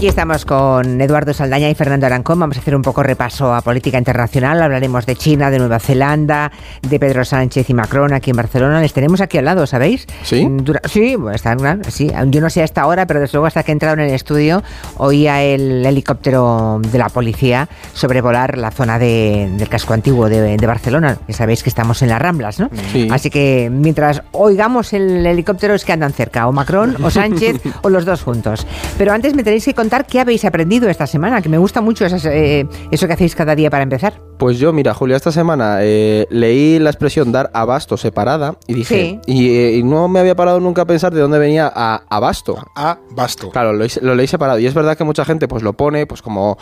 Aquí estamos con Eduardo Saldaña y Fernando Arancón. Vamos a hacer un poco repaso a política internacional. Hablaremos de China, de Nueva Zelanda, de Pedro Sánchez y Macron aquí en Barcelona. Les tenemos aquí al lado, ¿sabéis? ¿Sí? sí, están, sí. Yo no sé a esta hora, pero desde luego hasta que he entrado en el estudio oía el helicóptero de la policía sobrevolar la zona del casco antiguo de, Barcelona. Ya sabéis que estamos en las Ramblas, ¿no? Sí. Así que mientras oigamos el helicóptero es que andan cerca, o Macron, o Sánchez, o los dos juntos. Pero antes me tenéis que contar qué habéis aprendido esta semana, que me gusta mucho eh, eso que hacéis cada día para empezar. Pues yo, mira, Julia, esta semana eh, leí la expresión dar abasto separada y dije, eh, y, no me había parado nunca a pensar de dónde venía a, abasto. Abasto. Claro, lo, leí separado. Y es verdad que mucha gente pues lo pone pues como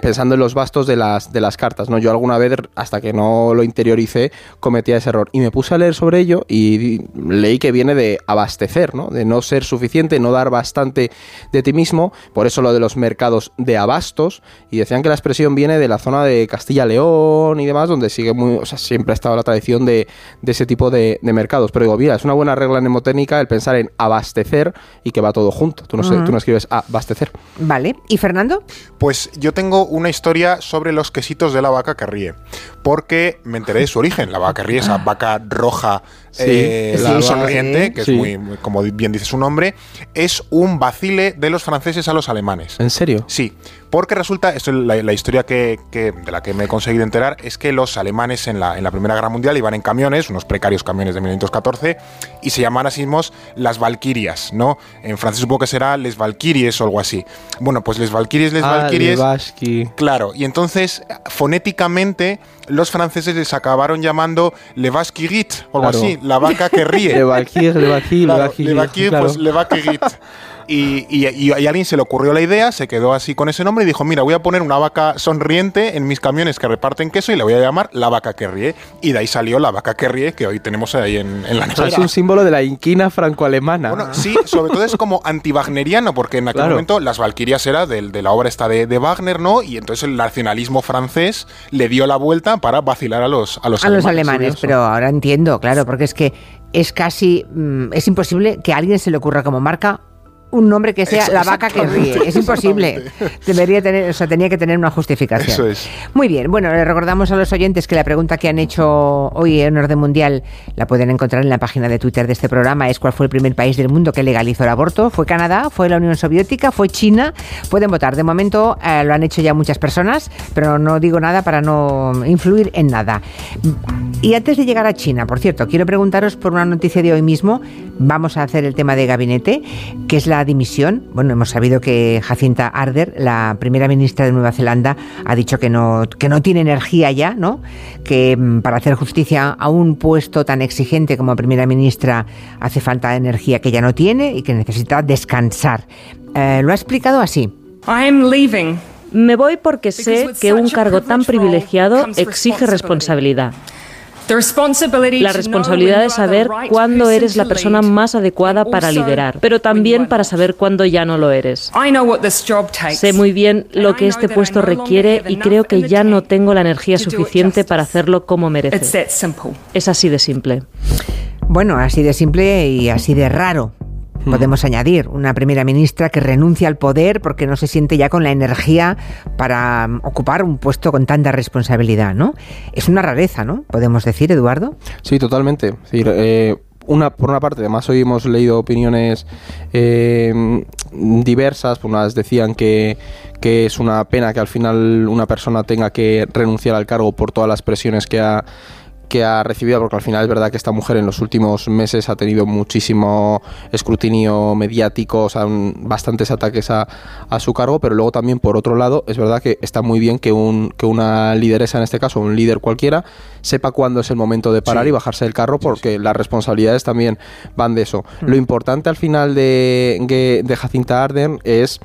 pensando en los bastos de las, de las cartas. ¿no? Yo alguna vez, hasta que no lo interioricé, cometía ese error. Y me puse a leer sobre ello y leí que viene de abastecer, ¿no? De no ser suficiente, no dar bastante de ti mismo. Por eso lo de los mercados de abastos, y decían que la expresión viene de la zona de Castilla-León y demás, donde sigue muy, o sea, siempre ha estado la tradición de, ese tipo de, mercados. Pero digo, mira, es una buena regla mnemotécnica el pensar en abastecer y que va todo junto. Tú no, tú no escribes abastecer. Vale. ¿Y Fernando? Pues yo tengo una historia sobre los quesitos de la vaca que ríe, porque me enteré de su origen. La vaca que ríe, esa vaca roja eh, sonriente, que es muy, como bien dice su nombre, es un vacile de los franceses a los alemanes. ¿En serio? Sí, porque resulta, esto es la, historia que, de la que me he conseguido enterar, es que los alemanes en la, en la Primera Guerra Mundial iban en camiones, unos precarios camiones de 1914, y se llaman así mismos las Valquirias, ¿no? En francés supongo que será les Valquiries o algo así. Bueno, pues les Valquiries, les ah, Claro, y entonces fonéticamente los franceses les acabaron llamando le Vasquirit o algo así, la vaca que ríe. le Valquir, le Valquir, le Valquir, pues le Valquirit. Y, a alguien se le ocurrió la idea, se quedó así con ese nombre y dijo, mira, voy a poner una vaca sonriente en mis camiones que reparten queso y le voy a llamar la vaca que ríe. Y de ahí salió la vaca que ríe que hoy tenemos ahí en, la nevera. es un símbolo de la inquina franco-alemana. Bueno, sí, sobre todo es como anti-wagneriano, porque en aquel momento las Valquirias era de, la obra esta de, Wagner, ¿no? Y entonces el nacionalismo francés le dio la vuelta para vacilar a los, a los a alemanes. los alemanes, pero ahora entiendo, claro, porque es que es casi, mm, es imposible que a alguien se le ocurra como marca un nombre que sea la vaca que ríe. Es imposible. Debería tener, o sea, tenía que tener una justificación. Eso es. Muy bien. Bueno, le recordamos a los oyentes que la pregunta que han hecho hoy en Orden Mundial la pueden encontrar en la página de Twitter de este programa. Es cuál fue el primer país del mundo que legalizó el aborto. ¿Fue Canadá? ¿Fue la Unión Soviética? ¿Fue China? Pueden votar. De momento eh, lo han hecho ya muchas personas, pero no digo nada para no influir en nada. Y antes de llegar a China, por cierto, quiero preguntaros por una noticia de hoy mismo. Vamos a hacer el tema de gabinete, que es la dimisión. Bueno, hemos sabido que Jacinta Arder, la primera ministra de Nueva Zelanda, ha dicho que no, que no tiene energía ya, ¿no? Que mm, para hacer justicia a un puesto tan exigente como primera ministra hace falta energía que ya no tiene y que necesita descansar. Eh, lo ha explicado así. Me voy porque sé que un cargo tan privilegiado exige responsabilidad. La responsabilidad de saber cuándo eres la persona más adecuada para liderar, pero también para saber cuándo ya no lo eres. Sé muy bien lo que este puesto requiere y creo que ya no tengo la energía suficiente para hacerlo como merece. Es así de simple. Bueno, así de simple y así de raro. Hmm. Podemos añadir una primera ministra que renuncia al poder porque no se siente ya con la energía para um, ocupar un puesto con tanta responsabilidad, ¿no? Es una rareza, ¿no? Podemos decir, Eduardo. Sí, totalmente. Eh, una, por una parte, además hoy hemos leído opiniones eh, diversas, por unas decían que, que es una pena que al final una persona tenga que renunciar al cargo por todas las presiones que ha que ha recibido, porque al final es verdad que esta mujer en los últimos meses ha tenido muchísimo escrutinio mediático, o sea, bastantes ataques a, su cargo, pero luego también por otro lado es verdad que está muy bien que, un, que una lideresa, en este caso un líder cualquiera, sepa cuándo es el momento de parar y bajarse del carro, porque las responsabilidades también van de eso. Mm. Lo importante al final de, de Jacinta Arden es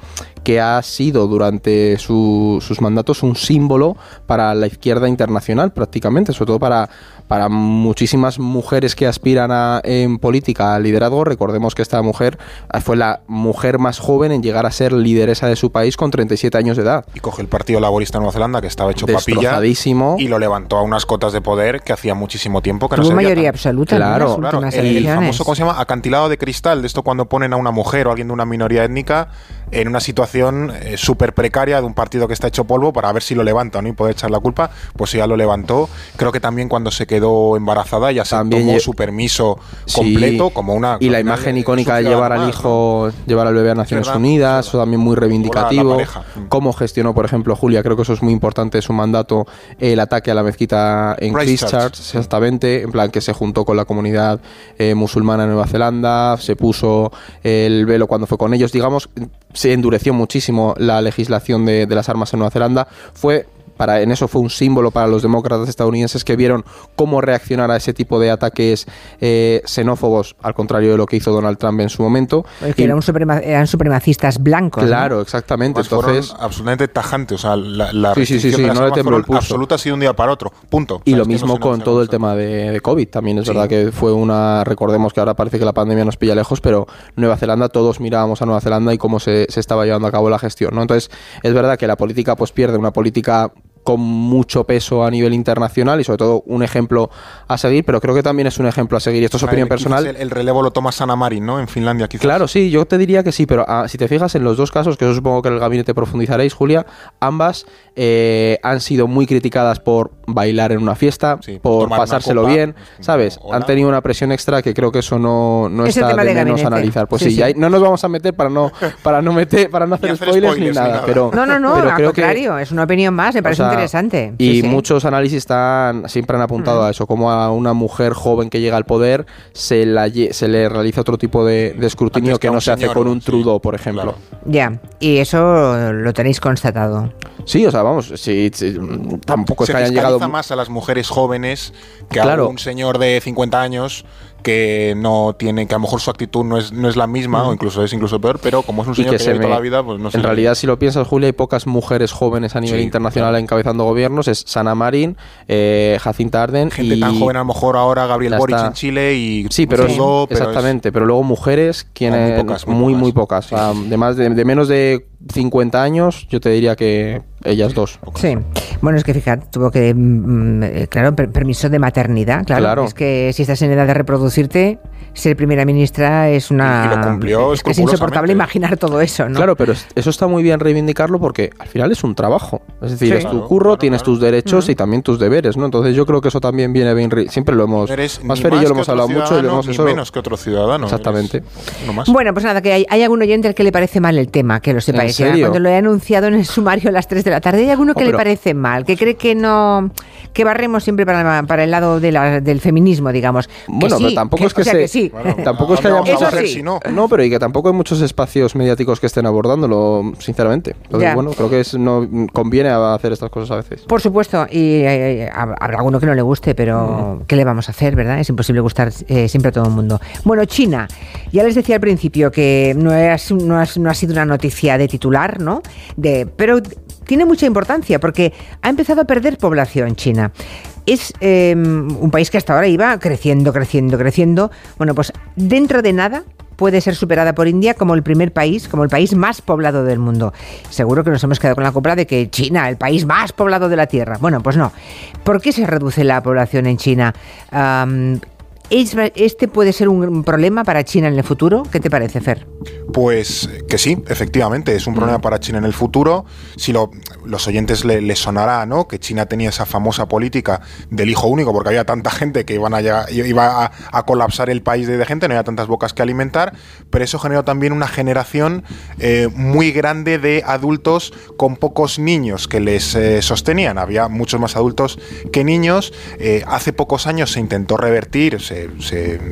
que ha sido durante sus mandatos un símbolo para la izquierda internacional prácticamente, sobre todo para, para muchísimas mujeres que aspiran a, en política a liderazgo. Recordemos que esta mujer fue la mujer más joven en llegar a ser lideresa de su país con 37 años de edad. Y coge el Partido Laborista de Nueva Zelanda, que estaba hecho papilla, y lo levantó a unas cotas de poder que hacía muchísimo tiempo que Tuvo no mayoría absoluta. Claro, claro. El, famoso, ¿cómo se llama? Acantilado de cristal, de esto cuando ponen a una mujer o a alguien de una minoría étnica en una situación eh, súper precaria de un partido que está hecho polvo para ver si lo levanta o no y poder echar la culpa, pues ya lo levantó. Creo que también cuando se quedó embarazada ya se tomó su permiso completo como una... Y la imagen icónica de llevar al hijo, llevar al bebé a Naciones Unidas, eso también muy reivindicativo. Mm. Cómo gestionó, por ejemplo, Julia, creo que eso es muy importante, su mandato, el ataque a la mezquita en Christchurch, exactamente, en plan que se juntó con la comunidad eh, musulmana en Nueva Zelanda, se puso el velo cuando fue con ellos, digamos, se endureció muchísimo la legislación de, de las armas en Nueva Zelanda, fue para, en eso fue un símbolo para los demócratas estadounidenses que vieron cómo reaccionar a ese tipo de ataques eh, xenófobos, al contrario de lo que hizo Donald Trump en su momento. que eran, supremacistas blancos. Claro, exactamente. Entonces, absolutamente tajante. O sea, la, sí, sí, sí, no le tembló el pulso. absoluta ha sido un día para otro. Punto. Y lo mismo con todo el tema de, COVID. También es verdad que fue una. Recordemos que ahora parece que la pandemia nos pilla lejos, pero Nueva Zelanda, todos mirábamos a Nueva Zelanda y cómo se, se estaba llevando a cabo la gestión. ¿no? Entonces, es verdad que la política pues pierde una política con mucho peso a nivel internacional y sobre todo un ejemplo a seguir, pero creo que también es un ejemplo a seguir. Y esto es opinión personal. El, relevo lo toma Sana Marin, ¿no? En Finlandia, quizás. Claro, sí, yo te diría que sí, pero ah, si te fijas en los dos casos, que yo supongo que en el gabinete profundizaréis, Julia, ambas eh, han sido muy criticadas por bailar en una fiesta, por pasárselo bien, ¿sabes? Han tenido una presión extra que creo que eso no, no está de, menos analizar. Pues sí, no nos vamos a meter para no para no meter para no hacer, spoilers, ni, nada, pero no, no, no, al contrario, es una opinión más, me parece interesante. Y muchos análisis están, siempre han apuntado a eso, como a una mujer joven que llega al poder se, la, se le realiza otro tipo de, escrutinio que, no se hace con un Trudeau, por ejemplo. Ya, y eso lo tenéis constatado. Sí, o sea, vamos, sí, tampoco es que hayan llegado más a las mujeres jóvenes que a un señor de 50 años que no tiene, que a lo mejor su actitud no es, no es la misma, o incluso es incluso peor, pero como es un señor que, se toda la vida, pues no sé. En realidad, si lo piensas, Julia, hay pocas mujeres jóvenes a nivel internacional encabezando gobiernos. Es Sana Marín, eh, Jacinta Arden. Gente tan joven, a lo mejor ahora Gabriel Boric en Chile y. Sí, pero, exactamente. Pero luego mujeres, quienes. Muy, pocas, muy, muy pocas. de, más de, de menos de 50 años, yo te diría que ellas dos. Sí. Bueno, es que fíjate, tuvo que, mm, mm, eh, claro, permiso de maternidad, claro. Es que si estás en edad de reproducirte, ser primera ministra es una... Y lo cumplió es, es insoportable imaginar todo eso, ¿no? Claro, pero eso está muy bien reivindicarlo porque al final es un trabajo. Es decir, es tu curro, tienes tus derechos y también tus deberes, ¿no? Entonces yo creo que eso también viene bien... Siempre lo hemos... Más Fer y yo lo hemos hablado mucho y lo hemos... Ni menos que otro ciudadano. Exactamente. Bueno, pues nada, que hay, hay, algún oyente al que le parece mal el tema, que lo sepáis. Cuando lo he anunciado en el sumario a las 3 de la tarde, hay alguno que le parece mal, que cree que no que barremos siempre para, para el lado de la, del feminismo, digamos. Bueno, pero tampoco es que, se, sí. tampoco es que haya no, no, pero y que tampoco hay muchos espacios mediáticos que estén abordándolo, sinceramente. Entonces, bueno, creo que es, no conviene hacer estas cosas a veces. Por supuesto, y eh, eh, habrá alguno que no le guste, pero mm. ¿qué le vamos a hacer, verdad? Es imposible gustar eh, siempre a todo el mundo. Bueno, China, ya les decía al principio que no, es, no, no ha sido una noticia de titular, ¿no? De, pero tiene mucha importancia porque ha empezado a perder población China. Es em, un país que hasta ahora iba creciendo, creciendo, creciendo. Bueno, pues dentro de nada puede ser superada por India como el primer país, como el país más poblado del mundo. Seguro que nos hemos quedado con la compra de que China, el país más poblado de la Tierra. Bueno, pues no. ¿Por qué se reduce la población en China? ¿Este puede ser un problema para China en el futuro? ¿Qué te parece, Fer? Pues que sí, efectivamente, es un problema mm. para China en el futuro. Si lo, los oyentes les le sonará, ¿no? Que China tenía esa famosa política del hijo único, porque había tanta gente que iban a iba a, colapsar el país de, gente, no había tantas bocas que alimentar, pero eso generó también una generación eh, muy grande de adultos con pocos niños que les eh, sostenían. Había muchos más adultos que niños. Eh, hace pocos años se intentó revertir, se,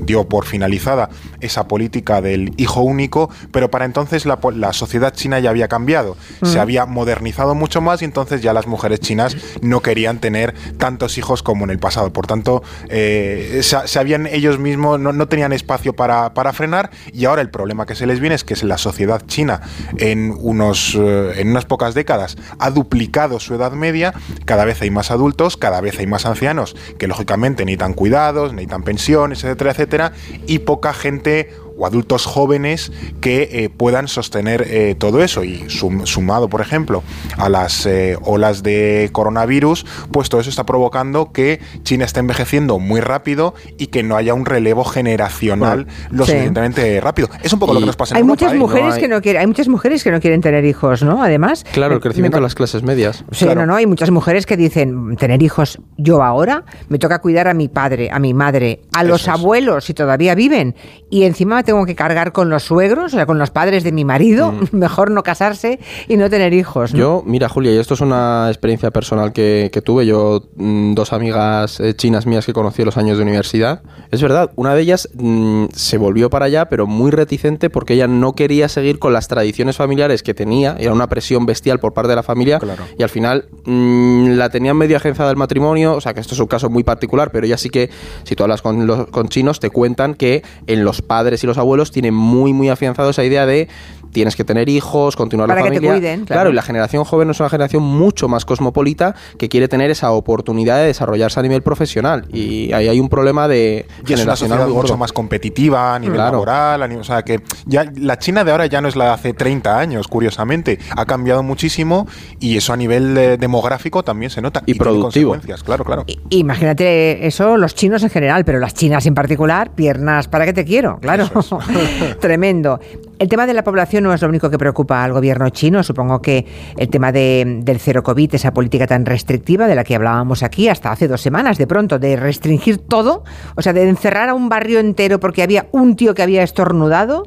dio por finalizada esa política del hijo único, pero para entonces la, sociedad china ya había cambiado, se mm. había modernizado mucho más y entonces ya las mujeres chinas no querían tener tantos hijos como en el pasado. Por tanto, eh, se, habían ellos mismos, no, tenían espacio para, para, frenar y ahora el problema que se les viene es que la sociedad china en, unos, eh, en unas pocas décadas ha duplicado su edad media, cada vez hay más adultos, cada vez hay más ancianos que lógicamente necesitan cuidados, necesitan pensiones, etcétera, etcétera, y poca gente o adultos jóvenes que eh, puedan sostener eh, todo eso. Y sumado, por ejemplo, a las eh, olas de coronavirus, pues todo eso está provocando que China esté envejeciendo muy rápido y que no haya un relevo generacional lo suficientemente rápido. Es un poco lo que nos pasa en hay muchas mujeres que no quieren, hay muchas mujeres que no quieren tener hijos, ¿no? Además. Claro, el crecimiento de las clases medias. Sí, no, no, hay muchas mujeres que dicen tener hijos yo ahora me toca cuidar a mi padre, a mi madre, a los abuelos si todavía viven y encima tengo que cargar con los suegros, o sea, con los padres de mi marido, mm. mejor no casarse y no tener hijos. Yo, mira, Julia, y esto es una experiencia personal que, tuve. Yo, mm, dos amigas eh, chinas mías que conocí en los años de universidad. Es verdad, una de ellas mm, se volvió para allá, pero muy reticente porque ella no quería seguir con las tradiciones familiares que tenía. Era una presión bestial por parte de la familia. Y al final la tenían medio agenciada del matrimonio. O sea, que esto es un caso muy particular, pero ya sí que, si tú hablas con, los, con chinos, te cuentan que en los padres y los abuelos tiene muy, muy afianzado esa idea de tienes que tener hijos, continuar la familia. cuiden, claro. y la generación joven es una generación mucho más cosmopolita que quiere tener esa oportunidad de desarrollarse a nivel profesional. Y ahí hay un problema de y generacional es una mucho más competitiva a nivel laboral, o sea que ya la China de ahora ya no es la de hace 30 años, curiosamente, ha cambiado muchísimo y eso a nivel demográfico también se nota y, productivo. Claro, claro. imagínate eso los chinos en general, pero las chinas en particular, piernas para qué te quiero, claro. Tremendo. El tema de la población no es lo único que preocupa al gobierno chino. Supongo que el tema de, del cero COVID, esa política tan restrictiva de la que hablábamos aquí hasta hace dos semanas, de pronto, de restringir todo, o sea, de encerrar a un barrio entero porque había un tío que había estornudado,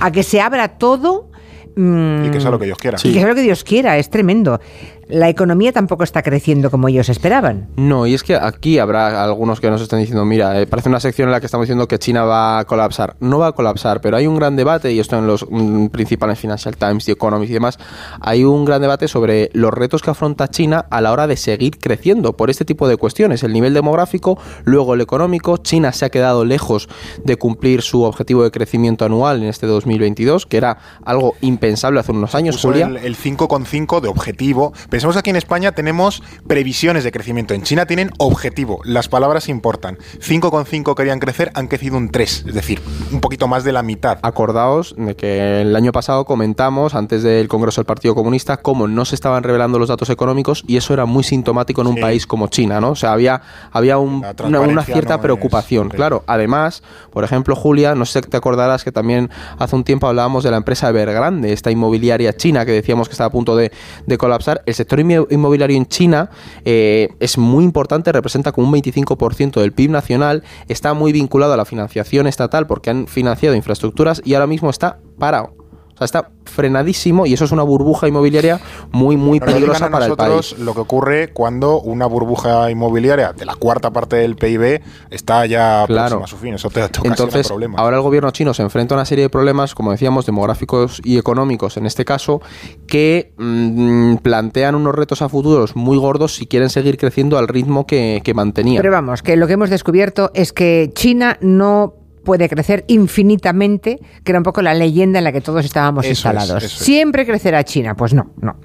a que se abra todo. y que sea lo que Dios quiera. Y que sea lo que Dios quiera, es tremendo la economía tampoco está creciendo como ellos esperaban. No, y es que aquí habrá algunos que nos estén diciendo, mira, eh, parece una sección en la que estamos diciendo que China va a colapsar. No va a colapsar, pero hay un gran debate, y esto en los mm, principales Financial Times, The Economist y demás, hay un gran debate sobre los retos que afronta China a la hora de seguir creciendo por este tipo de cuestiones. El nivel demográfico, luego el económico. China se ha quedado lejos de cumplir su objetivo de crecimiento anual en este 2022, que era algo impensable hace unos años, Julia. El, 5,5 de objetivo Pensemos aquí en España tenemos previsiones de crecimiento. En China tienen objetivo. Las palabras importan. 5,5 querían crecer, han crecido un 3, es decir, un poquito más de la mitad. Acordaos de que el año pasado comentamos, antes del Congreso del Partido Comunista, cómo no se estaban revelando los datos económicos y eso era muy sintomático en un país como China, ¿no? O sea, había, había una, cierta preocupación. claro, además, por ejemplo, Julia, no sé si te acordarás que también hace un tiempo hablábamos de la empresa Evergrande, esta inmobiliaria china que decíamos que estaba a punto de, de colapsar. El sector inmobiliario en China eh, es muy importante, representa como un 25% del PIB nacional, está muy vinculado a la financiación estatal porque han financiado infraestructuras y ahora mismo está parado. O sea, está frenadísimo y eso es una burbuja inmobiliaria muy, muy peligrosa para el país. Lo que ocurre cuando una burbuja inmobiliaria de la cuarta parte del PIB está ya claro. a su fin. Eso te toca Entonces, ahora el gobierno chino se enfrenta a una serie de problemas, como decíamos, demográficos y económicos en este caso, que mm, plantean unos retos a futuros muy gordos si quieren seguir creciendo al ritmo que, que mantenían. Pero vamos, que lo que hemos descubierto es que China no puede crecer infinitamente, que era un poco la leyenda en la que todos estábamos instalados. ¿Siempre crecerá China? Pues no, no.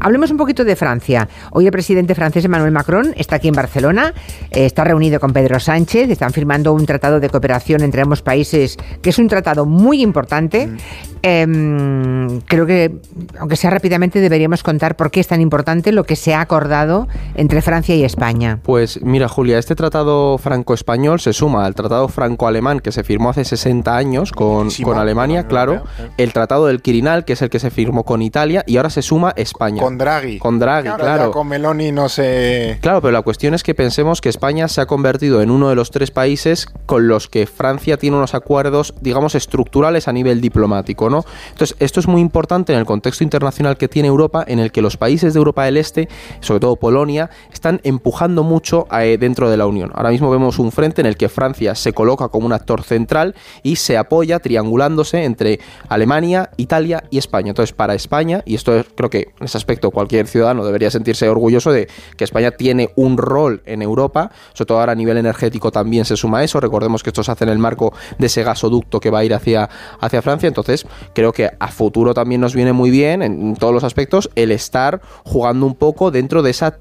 Hablemos un poquito de Francia. Hoy el presidente francés Emmanuel Macron está aquí en Barcelona, eh, está reunido con Pedro Sánchez, están firmando un tratado de cooperación entre ambos países, que es un tratado muy importante. Mm. Em, creo que, aunque sea rápidamente, deberíamos contar por qué es tan importante lo que se ha acordado entre Francia y España. Pues mira, Julia, este tratado franco-español se suma al tratado franco-alemán que se firmó hace 60 años con, con Alemania, claro, el tratado del Quirinal, que es el que se firmó con Italia, y ahora se suma España. Con Draghi. Con Draghi, claro. con Meloni no se... Claro, pero la cuestión es que pensemos que España se ha convertido en uno de los tres países con los que Francia tiene unos acuerdos, digamos, estructurales a nivel diplomático, ¿no? Entonces, esto es muy importante en el contexto internacional que tiene Europa, en el que los países de Europa del Este, sobre todo Polonia, están empujando mucho eh, dentro de la Unión. Ahora mismo vemos un frente en el que Francia se coloca como un actor central y se apoya triangulándose entre Alemania, Italia y España. Entonces, para España, y esto creo que en ese aspecto cualquier ciudadano debería sentirse orgulloso de que España tiene un rol en Europa, sobre todo ahora a nivel energético también se suma eso. Recordemos que esto se hace en el marco de ese gasoducto que va a ir hacia, hacia Francia. Entonces, creo que a futuro también nos viene muy bien en todos los aspectos el estar jugando un poco dentro de esa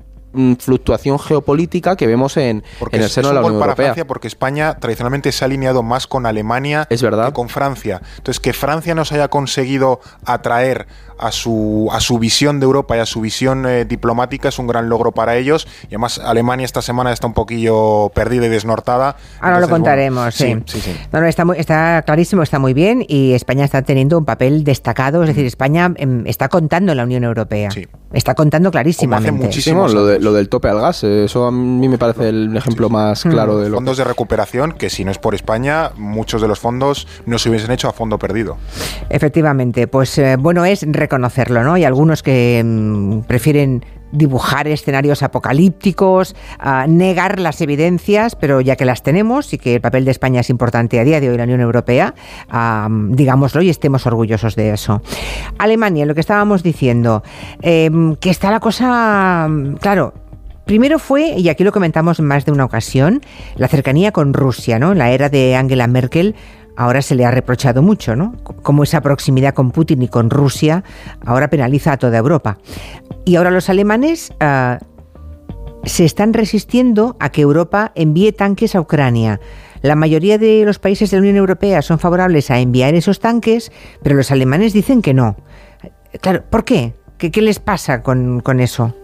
fluctuación geopolítica que vemos en, en el seno de la Unión para Europea. Francia porque España tradicionalmente se ha alineado más con Alemania es verdad. que con Francia. Entonces, que Francia nos haya conseguido atraer a su, a su visión de Europa y a su visión eh, diplomática es un gran logro para ellos. Y además, Alemania esta semana está un poquillo perdida y desnortada. Ahora lo contaremos, sí. sí, sí, está, está clarísimo, está muy bien y España está teniendo un papel destacado. Es decir, España em, está contando en la Unión Europea. Está contando clarísimamente. Hace muchísimo lo, lo, del tope al gas, eso a mí me parece el ejemplo más claro de lo Fondos de recuperación que si no es por España, muchos de los fondos no se hubiesen hecho a fondo perdido. Efectivamente, pues eh, bueno es reconocerlo, ¿no? Hay algunos que mm, prefieren dibujar escenarios apocalípticos, negar las evidencias, pero ya que las tenemos y que el papel de España es importante a día de hoy en la Unión Europea, digámoslo y estemos orgullosos de eso. Alemania, lo que estábamos diciendo, em, que está la cosa, claro, Primero fue, y aquí lo comentamos en más de una ocasión, la cercanía con Rusia, ¿no? En la era de Angela Merkel ahora se le ha reprochado mucho, ¿no? Como esa proximidad con Putin y con Rusia ahora penaliza a toda Europa. Y ahora los alemanes ah, se están resistiendo a que Europa envíe tanques a Ucrania. La mayoría de los países de la Unión Europea son favorables a enviar esos tanques, pero los alemanes dicen que no. Claro, ¿por qué? ¿Qué, les pasa con, con eso?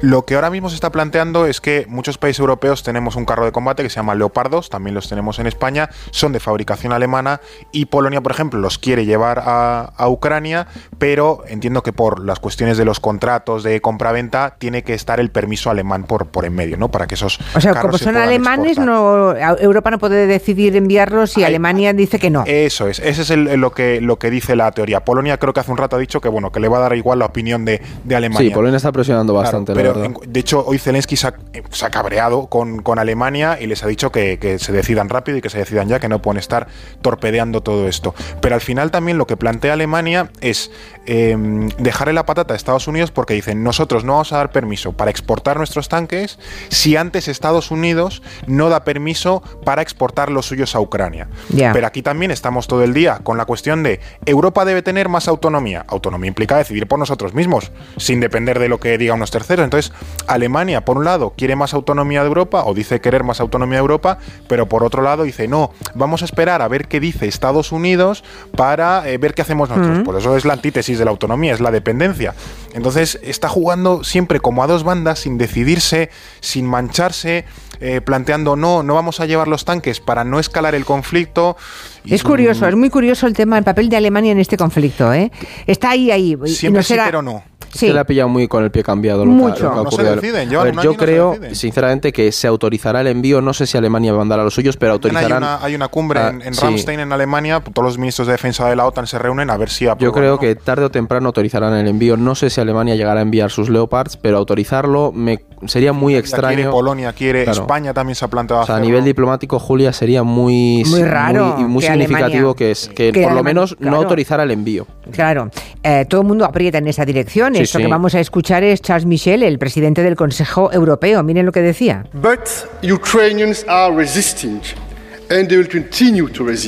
Lo que ahora mismo se está planteando es que muchos países europeos tenemos un carro de combate que se llama Leopardos, también los tenemos en España, son de fabricación alemana y Polonia, por ejemplo, los quiere llevar a, Ucrania, pero entiendo que por las cuestiones de los contratos de compra-venta tiene que estar el permiso alemán por, por en medio, ¿no? Para que esos O sea, como son alemanes, no, Europa no puede decidir enviarlos y Alemania dice que no. Eso es, ese es lo, que, lo que dice la teoría. Polonia creo que hace un rato ha dicho que bueno, que le va a dar igual la opinión de, de Alemania. Sí, Polonia está presionando bastante pero de hecho, hoy Zelensky se ha, cabreado con, con, Alemania y les ha dicho que, se decidan rápido y que se decidan ya, que no pueden estar torpedeando todo esto. Pero al final también lo que plantea Alemania es em, dejarle la patata a Estados Unidos porque dicen, nosotros no vamos a dar permiso para exportar nuestros tanques si antes Estados Unidos no da permiso para exportar los suyos a Ucrania. Pero aquí también estamos todo el día con la cuestión de Europa debe tener más autonomía. Autonomía implica decidir por nosotros mismos, sin depender de lo que diga unos terceros entonces, Alemania, por un lado, quiere más autonomía de Europa o dice querer más autonomía de Europa, pero por otro lado dice, no, vamos a esperar a ver qué dice Estados Unidos para eh, ver qué hacemos nosotros. Por eso es la antítesis de la autonomía, es la dependencia. Entonces, está jugando siempre como a dos bandas, sin decidirse, sin mancharse. Eh, planteando no, no vamos a llevar los tanques para no escalar el conflicto. es curioso, es muy curioso el tema, el papel de Alemania en este conflicto. ¿eh? Está ahí, ahí. Siempre sí, pero no. Se le ha pillado muy con el pie cambiado lo Mucho. no se deciden, yo creo, sinceramente, que se autorizará el envío. No sé si Alemania va a mandar a los suyos, pero autorizarán. Hay una, hay una cumbre en, en Ramstein, en Alemania. Todos los ministros de defensa de la OTAN se reúnen a ver si Yo creo que tarde o temprano autorizarán el envío. No sé si Alemania llegará a enviar sus Leopards, pero autorizarlo me sería muy extraño. Quiere Polonia, quiere España también se ha planteado. a nivel diplomático, Julia, sería muy, muy raro y muy, significativo que, es, que, por lo menos no autorizara el envío. Claro, eh, todo el mundo aprieta en esa dirección. Esto que vamos a escuchar es Charles Michel, el presidente del Consejo Europeo. Miren lo que decía. But Ukrainians are resisting.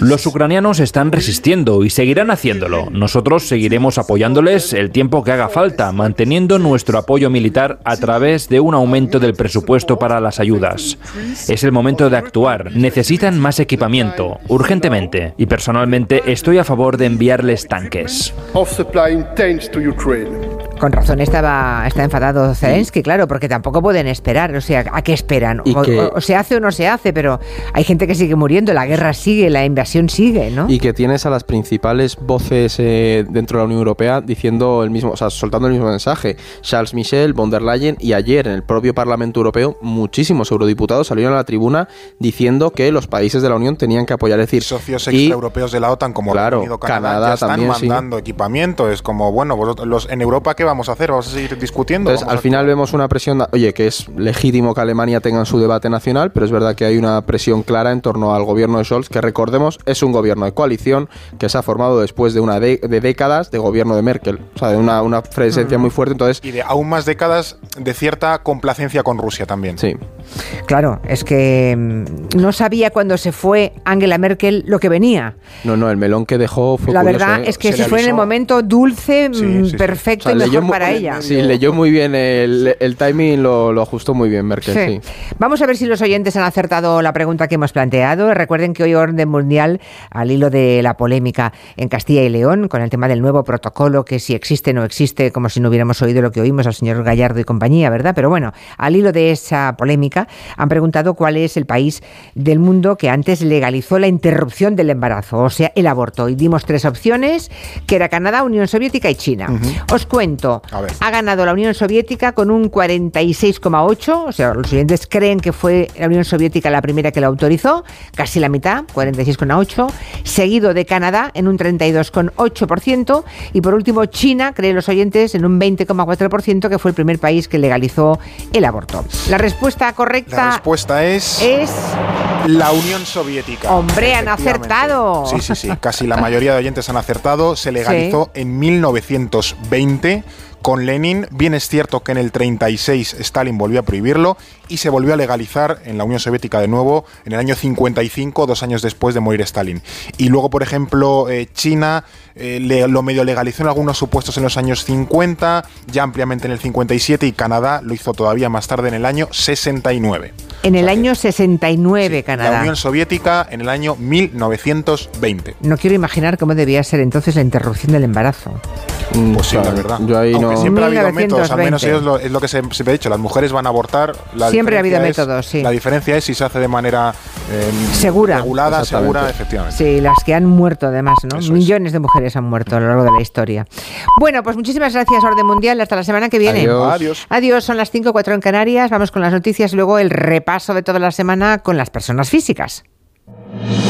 Los ucranianos están resistiendo y seguirán haciéndolo. Nosotros seguiremos apoyándoles el tiempo que haga falta, manteniendo nuestro apoyo militar a través de un aumento del presupuesto para las ayudas. Es el momento de actuar. Necesitan más equipamiento, urgentemente. Y personalmente estoy a favor de enviarles tanques. Con razón estaba está enfadado Zelensky, claro, porque tampoco pueden esperar. O sea, ¿a qué esperan? O, se hace o no se hace, pero hay gente que sigue muriendo, la guerra sigue, la invasión sigue, ¿no? Y que tienes a las principales voces eh, dentro de la Unión Europea diciendo el mismo, o sea, soltando el mismo mensaje. Charles Michel, von der Leyen y ayer en el propio Parlamento Europeo muchísimos eurodiputados salieron a la tribuna diciendo que los países de la Unión tenían que apoyar, es decir, socios extraeuropeos de la OTAN como claro, Canadá, ya están mandando equipamiento. Es como, bueno, vosotros, los, en Europa, ¿qué vamos a hacer? ¿Vamos a seguir discutiendo? Entonces, al final vemos una presión, oye, que es legítimo que Alemania tenga su debate nacional, pero es verdad que hay una presión clara en torno al gobierno de Scholz, que recordemos es un gobierno de coalición que se ha formado después de una de, décadas de gobierno de Merkel, o sea, de una, una presencia muy fuerte. Entonces, y de aún más décadas de cierta complacencia con Rusia también. Sí. Claro, es que mm, no sabía cuando se fue Angela Merkel lo que venía. No, no, el melón que dejó fue La verdad ¿eh? es que se, fue en el momento dulce, mm, perfecto y mejor para ella. Sí, leyó muy bien el, el timing, lo, lo, ajustó muy bien Merkel, sí. Vamos a ver si los oyentes han acertado la pregunta que hemos planteado. Recuerden que hoy Orden Mundial, al hilo de la polémica en Castilla y León, con el tema del nuevo protocolo, que si existe o no existe, como si no hubiéramos oído lo que oímos al señor Gallardo y compañía, ¿verdad? Pero bueno, al hilo de esa polémica, han preguntado cuál es el país del mundo que antes legalizó la interrupción del embarazo, o sea, el aborto. Y dimos tres opciones, que era Canadá, Unión Soviética y China. Os cuento, ha ganado la Unión Soviética con un 46,8, o sea, los oyentes creen que fue la Unión Soviética la primera que lo autorizó, casi la mitad, 46,8, seguido de Canadá en un 32,8% y por último China, creen los oyentes, en un 20,4% que fue el primer país que legalizó el aborto. La respuesta correcta la respuesta es... Es... La Unión Soviética. Hombre, han acertado. Sí, sí, sí. Casi la mayoría de oyentes han acertado. Se legalizó en 1920 con Lenin. Bien es cierto que en el 36 Stalin volvió a prohibirlo y se volvió a legalizar en la Unión Soviética de nuevo en el año 55, dos años después de morir Stalin. Y luego, por ejemplo, eh, China eh, lo medio legalizó en algunos supuestos en los años 50, ya ampliamente en el 57 y Canadá lo hizo todavía más tarde en el año 69. En el año 69, Canadá. La Unión Soviética en el año 1920. No quiero imaginar cómo debía ser entonces la interrupción del embarazo. Mm, pues sí, la verdad. Yo ahí no... siempre ha habido métodos, al menos es lo, es lo que se, siempre he dicho, las mujeres van a abortar. La siempre ha habido métodos, sí. La diferencia es si se hace de manera em, segura, regulada, segura, efectivamente. Sí, las que han muerto además, ¿no? Millones de mujeres han muerto a lo largo de la historia. Bueno, pues muchísimas gracias, Orden Mundial. Hasta la semana que viene. Adiós. Adiós. Son las 5, 4 en Canarias. Vamos con las noticias, luego el repaso de toda la semana con las personas físicas.